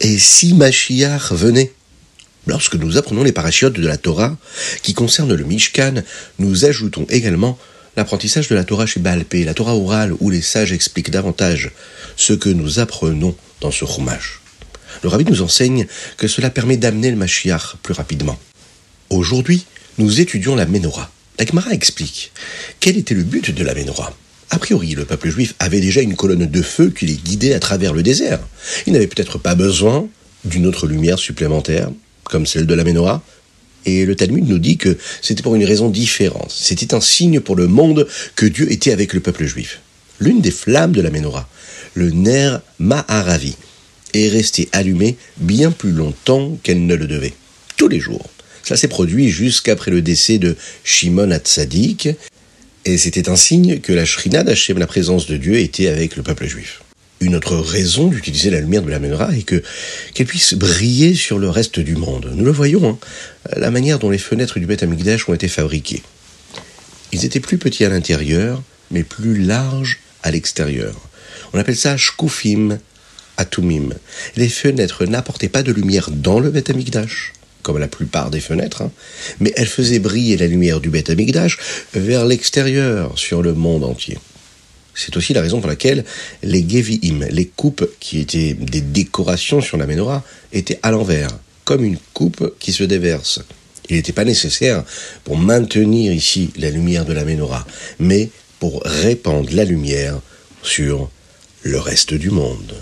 Et si Mashiach venait? Lorsque nous apprenons les parachiotes de la Torah qui concernent le Mishkan, nous ajoutons également l'apprentissage de la Torah chez Balpé, la Torah orale, où les sages expliquent davantage ce que nous apprenons dans ce chumash. Le rabbi nous enseigne que cela permet d'amener le Mashiach plus rapidement. Aujourd'hui, nous étudions la Ménorah. La explique quel était le but de la Ménorah. A priori, le peuple juif avait déjà une colonne de feu qui les guidait à travers le désert. Il n'avait peut-être pas besoin d'une autre lumière supplémentaire, comme celle de la Ménorah. Et le Talmud nous dit que c'était pour une raison différente. C'était un signe pour le monde que Dieu était avec le peuple juif. L'une des flammes de la Ménorah, le Ner Maharavi, est restée allumée bien plus longtemps qu'elle ne le devait. Tous les jours. Ça s'est produit jusqu'après le décès de Shimon Hatzadik, et c'était un signe que la Shrina d'Hachem, la présence de Dieu, était avec le peuple juif. Une autre raison d'utiliser la lumière de la menorah est que qu'elle puisse briller sur le reste du monde. Nous le voyons, hein, la manière dont les fenêtres du Beth Amikdash ont été fabriquées. Ils étaient plus petits à l'intérieur, mais plus larges à l'extérieur. On appelle ça shkufim atumim. Les fenêtres n'apportaient pas de lumière dans le Beth Amikdash, comme la plupart des fenêtres, hein, mais elles faisaient briller la lumière du Beth Amikdash vers l'extérieur, sur le monde entier. C'est aussi la raison pour laquelle les Gevi'im, les coupes qui étaient des décorations sur la menorah, étaient à l'envers, comme une coupe qui se déverse. Il n'était pas nécessaire pour maintenir ici la lumière de la menorah, mais pour répandre la lumière sur le reste du monde.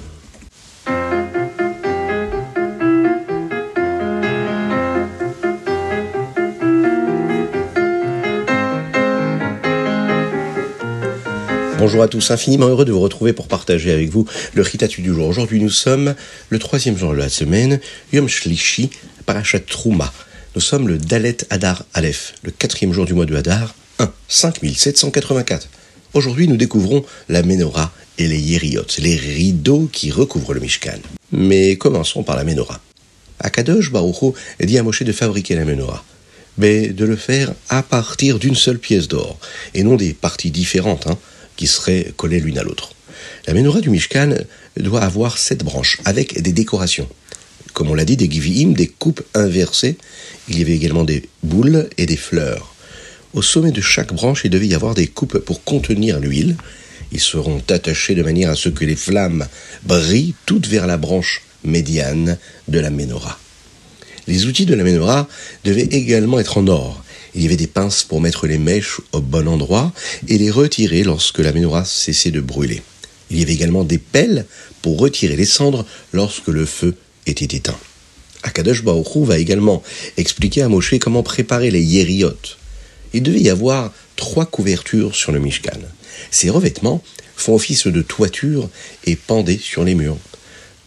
Bonjour à tous, infiniment heureux de vous retrouver pour partager avec vous le Ritatu du jour. Aujourd'hui, nous sommes le troisième jour de la semaine, Yom Shlishi, Parashat Trouma. Nous sommes le Dalet Hadar Aleph, le quatrième jour du mois de Hadar, 1, 5784. Aujourd'hui, nous découvrons la Menorah et les Yeriot, les rideaux qui recouvrent le Mishkan. Mais commençons par la Menorah. Akadosh Baruch dit à Moshe de fabriquer la Menorah mais de le faire à partir d'une seule pièce d'or, et non des parties différentes, hein, qui seraient collées l'une à l'autre. La menorah du Mishkan doit avoir sept branches, avec des décorations. Comme on l'a dit, des giviim, des coupes inversées. Il y avait également des boules et des fleurs. Au sommet de chaque branche, il devait y avoir des coupes pour contenir l'huile. Ils seront attachés de manière à ce que les flammes brillent toutes vers la branche médiane de la menorah. Les outils de la menorah devaient également être en or, il y avait des pinces pour mettre les mèches au bon endroit et les retirer lorsque la menorah cessait de brûler. Il y avait également des pelles pour retirer les cendres lorsque le feu était éteint. Akadosh Baruch va également expliquer à Moshe comment préparer les yériot. Il devait y avoir trois couvertures sur le Mishkan. Ces revêtements font office de toiture et pendaient sur les murs.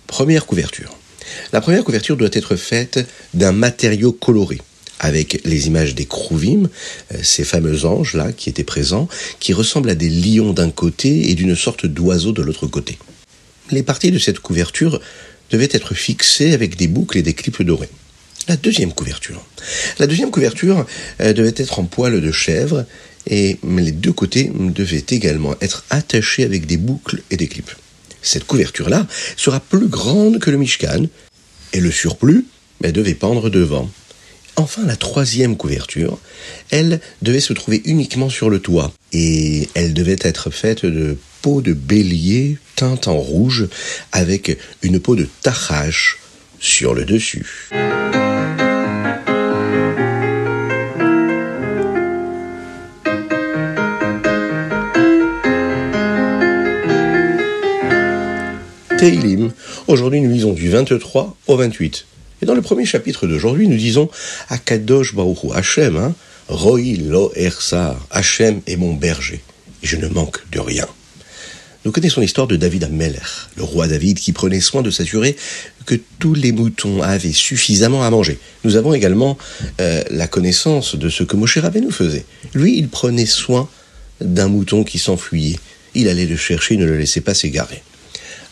Première couverture. La première couverture doit être faite d'un matériau coloré avec les images des Krouvim, euh, ces fameux anges-là qui étaient présents, qui ressemblent à des lions d'un côté et d'une sorte d'oiseau de l'autre côté. Les parties de cette couverture devaient être fixées avec des boucles et des clips dorés. La deuxième couverture. La deuxième couverture euh, devait être en poil de chèvre et les deux côtés devaient également être attachés avec des boucles et des clips. Cette couverture-là sera plus grande que le Mishkan et le surplus devait pendre devant. Enfin, la troisième couverture, elle devait se trouver uniquement sur le toit et elle devait être faite de peau de bélier teinte en rouge avec une peau de tachache sur le dessus. Teilim. Aujourd'hui, nous lisons du 23 au 28. Et dans le premier chapitre d'aujourd'hui, nous disons Akadosh Baruchu Hachem, hein, Roi lo ersar, Hachem est mon berger, et je ne manque de rien. Nous connaissons l'histoire de David Ameller, le roi David qui prenait soin de s'assurer que tous les moutons avaient suffisamment à manger. Nous avons également euh, la connaissance de ce que Moshe nous faisait. Lui, il prenait soin d'un mouton qui s'enfuyait. Il allait le chercher, ne le laissait pas s'égarer.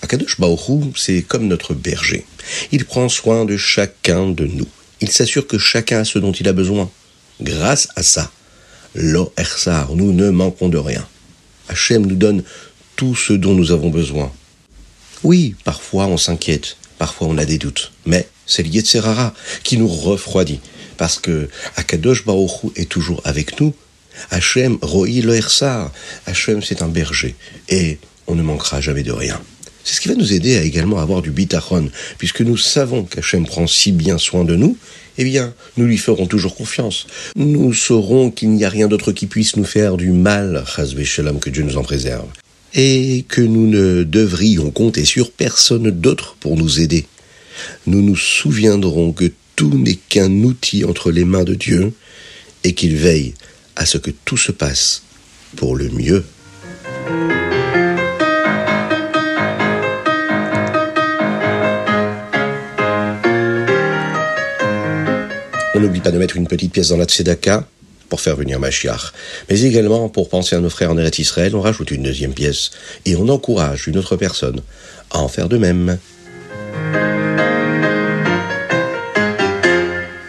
Akadosh Baoru, c'est comme notre berger. Il prend soin de chacun de nous. Il s'assure que chacun a ce dont il a besoin. Grâce à ça, lo ersar, nous ne manquons de rien. Hachem nous donne tout ce dont nous avons besoin. Oui, parfois on s'inquiète, parfois on a des doutes, mais c'est l'Yetzerara qui nous refroidit, parce que Akadosh Baruch est toujours avec nous. Hachem, Ro'i Loersar, Hachem c'est un berger, et on ne manquera jamais de rien. C'est ce qui va nous aider à également avoir du bitachon, puisque nous savons qu'Hachem prend si bien soin de nous, eh bien, nous lui ferons toujours confiance. Nous saurons qu'il n'y a rien d'autre qui puisse nous faire du mal, Shalom, que Dieu nous en préserve. Et que nous ne devrions compter sur personne d'autre pour nous aider. Nous nous souviendrons que tout n'est qu'un outil entre les mains de Dieu et qu'il veille à ce que tout se passe pour le mieux. Pas de mettre une petite pièce dans la tzedaka pour faire venir Mashiach. Mais également, pour penser à nos frères en Eretz Israël, on rajoute une deuxième pièce et on encourage une autre personne à en faire de même.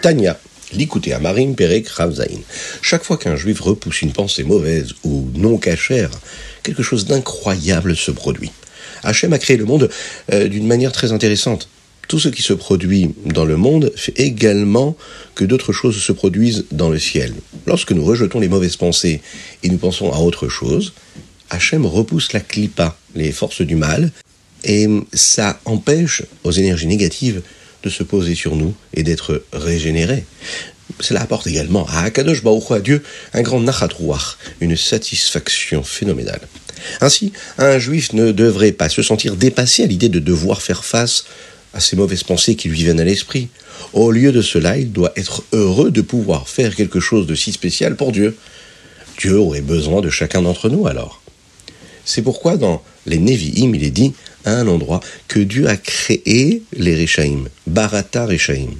Tania, l'écouter à Marim Perek Ravzaïn. Chaque fois qu'un juif repousse une pensée mauvaise ou non cachère, quelque chose d'incroyable se produit. Hachem a créé le monde euh, d'une manière très intéressante tout ce qui se produit dans le monde fait également que d'autres choses se produisent dans le ciel. Lorsque nous rejetons les mauvaises pensées et nous pensons à autre chose, Hachem repousse la clipa, les forces du mal, et ça empêche aux énergies négatives de se poser sur nous et d'être régénérées. Cela apporte également à Akadosh Baruch à Dieu un grand nachatrouach, une satisfaction phénoménale. Ainsi, un juif ne devrait pas se sentir dépassé à l'idée de devoir faire face à ces mauvaises pensées qui lui viennent à l'esprit. Au lieu de cela, il doit être heureux de pouvoir faire quelque chose de si spécial pour Dieu. Dieu aurait besoin de chacun d'entre nous alors. C'est pourquoi dans les Nevi'im, il est dit à un endroit que Dieu a créé les Réchaïm, Barata Réchaïm.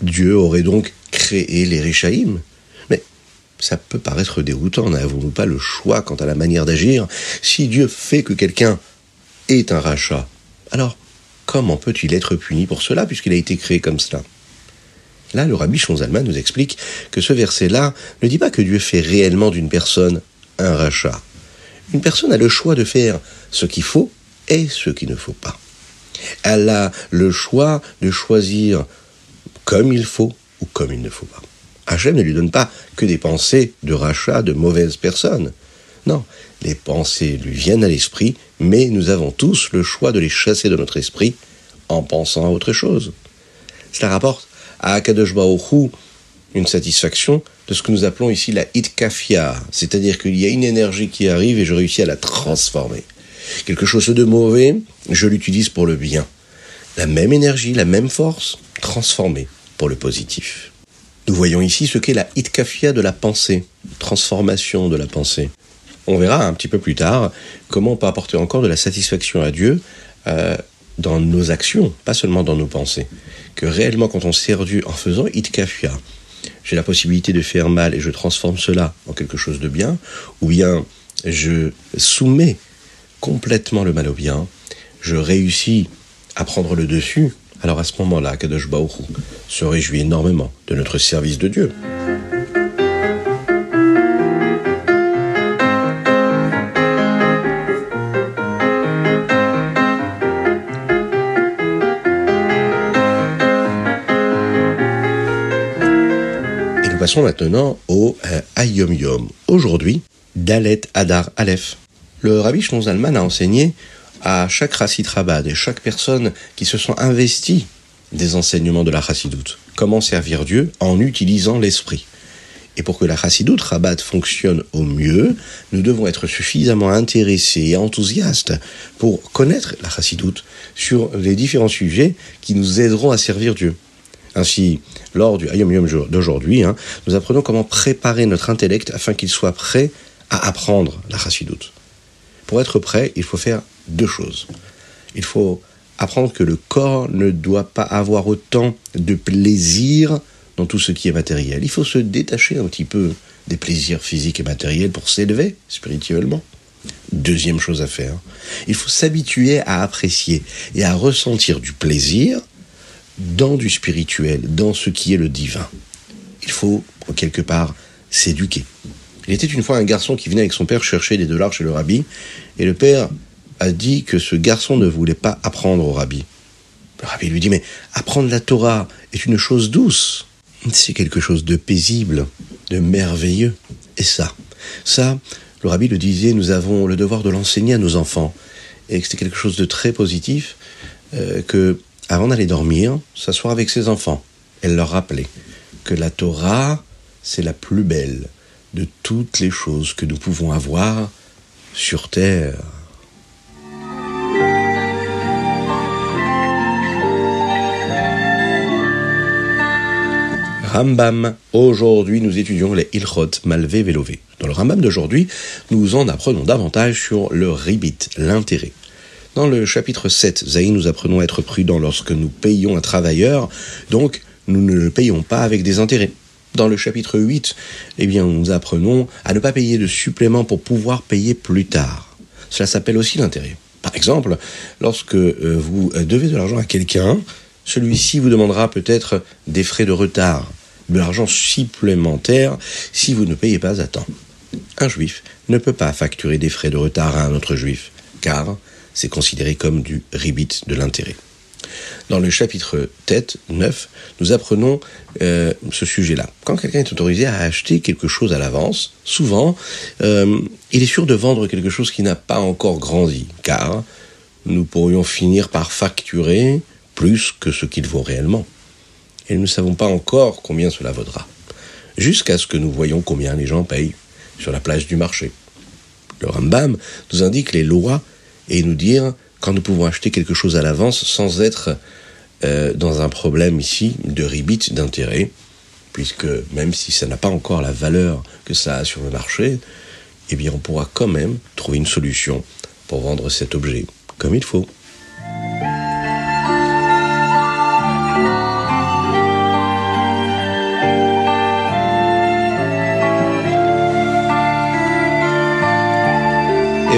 Dieu aurait donc créé les Réchaïm. Mais ça peut paraître déroutant, n'avons-nous pas le choix quant à la manière d'agir? Si Dieu fait que quelqu'un est un rachat, alors comment peut-il être puni pour cela puisqu'il a été créé comme cela? Là, le rabbi Shonzalman nous explique que ce verset-là ne dit pas que Dieu fait réellement d'une personne un rachat. Une personne a le choix de faire ce qu'il faut et ce qu'il ne faut pas. Elle a le choix de choisir comme il faut ou comme il ne faut pas. Hachem ne lui donne pas que des pensées de rachat de mauvaises personnes. Non, les pensées lui viennent à l'esprit, mais nous avons tous le choix de les chasser de notre esprit en pensant à autre chose. Cela rapporte à Akadosh Baruch une satisfaction de ce que nous appelons ici la itkafia, c'est-à-dire qu'il y a une énergie qui arrive et je réussis à la transformer. Quelque chose de mauvais, je l'utilise pour le bien. La même énergie, la même force, transformée pour le positif. Nous voyons ici ce qu'est la itkafia de la pensée, transformation de la pensée on verra un petit peu plus tard comment on peut apporter encore de la satisfaction à Dieu euh, dans nos actions, pas seulement dans nos pensées. Que réellement, quand on sert Dieu en faisant itkafia, j'ai la possibilité de faire mal et je transforme cela en quelque chose de bien, ou bien je soumets complètement le mal au bien, je réussis à prendre le dessus, alors à ce moment-là, Kadosh Baruch se réjouit énormément de notre service de Dieu. Passons maintenant au euh, Ayom Yom. Aujourd'hui, Dalet Adar Aleph. Le Rabbi Zalman a enseigné à chaque Rassid Rabad et chaque personne qui se sont investis des enseignements de la Chassidoute comment servir Dieu en utilisant l'esprit. Et pour que la Chassidoute Rabat fonctionne au mieux, nous devons être suffisamment intéressés et enthousiastes pour connaître la Chassidoute sur les différents sujets qui nous aideront à servir Dieu. Ainsi, lors du Ayom Yom d'aujourd'hui, hein, nous apprenons comment préparer notre intellect afin qu'il soit prêt à apprendre la chassidoute. Pour être prêt, il faut faire deux choses. Il faut apprendre que le corps ne doit pas avoir autant de plaisir dans tout ce qui est matériel. Il faut se détacher un petit peu des plaisirs physiques et matériels pour s'élever spirituellement. Deuxième chose à faire, il faut s'habituer à apprécier et à ressentir du plaisir dans du spirituel, dans ce qui est le divin. Il faut, quelque part, s'éduquer. Il était une fois un garçon qui venait avec son père chercher des dollars chez le rabbi, et le père a dit que ce garçon ne voulait pas apprendre au rabbi. Le rabbi lui dit, mais apprendre la Torah est une chose douce. C'est quelque chose de paisible, de merveilleux. Et ça, ça, le rabbi le disait, nous avons le devoir de l'enseigner à nos enfants. Et que c'était quelque chose de très positif, euh, que avant d'aller dormir, s'asseoir avec ses enfants et leur rappeler que la Torah, c'est la plus belle de toutes les choses que nous pouvons avoir sur terre. Rambam. Aujourd'hui, nous étudions les Ilchot Malvé Vélové. Dans le Rambam d'aujourd'hui, nous en apprenons davantage sur le ribit, l'intérêt. Dans le chapitre 7, Zaï, nous apprenons à être prudents lorsque nous payons un travailleur, donc nous ne le payons pas avec des intérêts. Dans le chapitre 8, eh bien, nous apprenons à ne pas payer de supplément pour pouvoir payer plus tard. Cela s'appelle aussi l'intérêt. Par exemple, lorsque euh, vous devez de l'argent à quelqu'un, celui-ci vous demandera peut-être des frais de retard de l'argent supplémentaire si vous ne payez pas à temps. Un juif ne peut pas facturer des frais de retard à un autre juif, car c'est considéré comme du ribit de l'intérêt. Dans le chapitre tête 9, nous apprenons euh, ce sujet-là. Quand quelqu'un est autorisé à acheter quelque chose à l'avance, souvent, euh, il est sûr de vendre quelque chose qui n'a pas encore grandi, car nous pourrions finir par facturer plus que ce qu'il vaut réellement et nous ne savons pas encore combien cela vaudra, jusqu'à ce que nous voyons combien les gens payent sur la plage du marché. Le Rambam nous indique les lois et nous dire quand nous pouvons acheter quelque chose à l'avance sans être euh, dans un problème ici de ribit d'intérêt, puisque même si ça n'a pas encore la valeur que ça a sur le marché, eh bien on pourra quand même trouver une solution pour vendre cet objet comme il faut.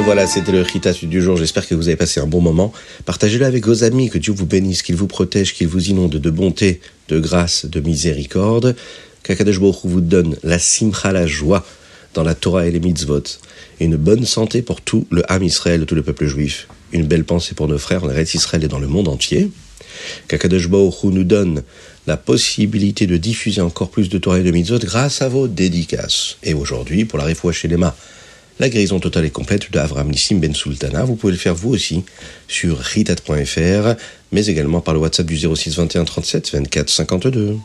Voilà, c'était le Ritas du jour. J'espère que vous avez passé un bon moment. Partagez-le avec vos amis. Que Dieu vous bénisse, qu'il vous protège, qu'il vous inonde de bonté, de grâce, de miséricorde. Qu'Akadosh vous donne la simcha, la joie dans la Torah et les mitzvot. Une bonne santé pour tout le Ham Israël, tout le peuple juif. Une belle pensée pour nos frères en Eretz Israël et dans le monde entier. Qu'Akadosh nous donne la possibilité de diffuser encore plus de Torah et de mitzvot grâce à vos dédicaces. Et aujourd'hui, pour la mains la guérison totale et complète de Avram Nissim Ben Sultana. Vous pouvez le faire vous aussi sur ritat.fr, mais également par le WhatsApp du 06 21 37 24 52.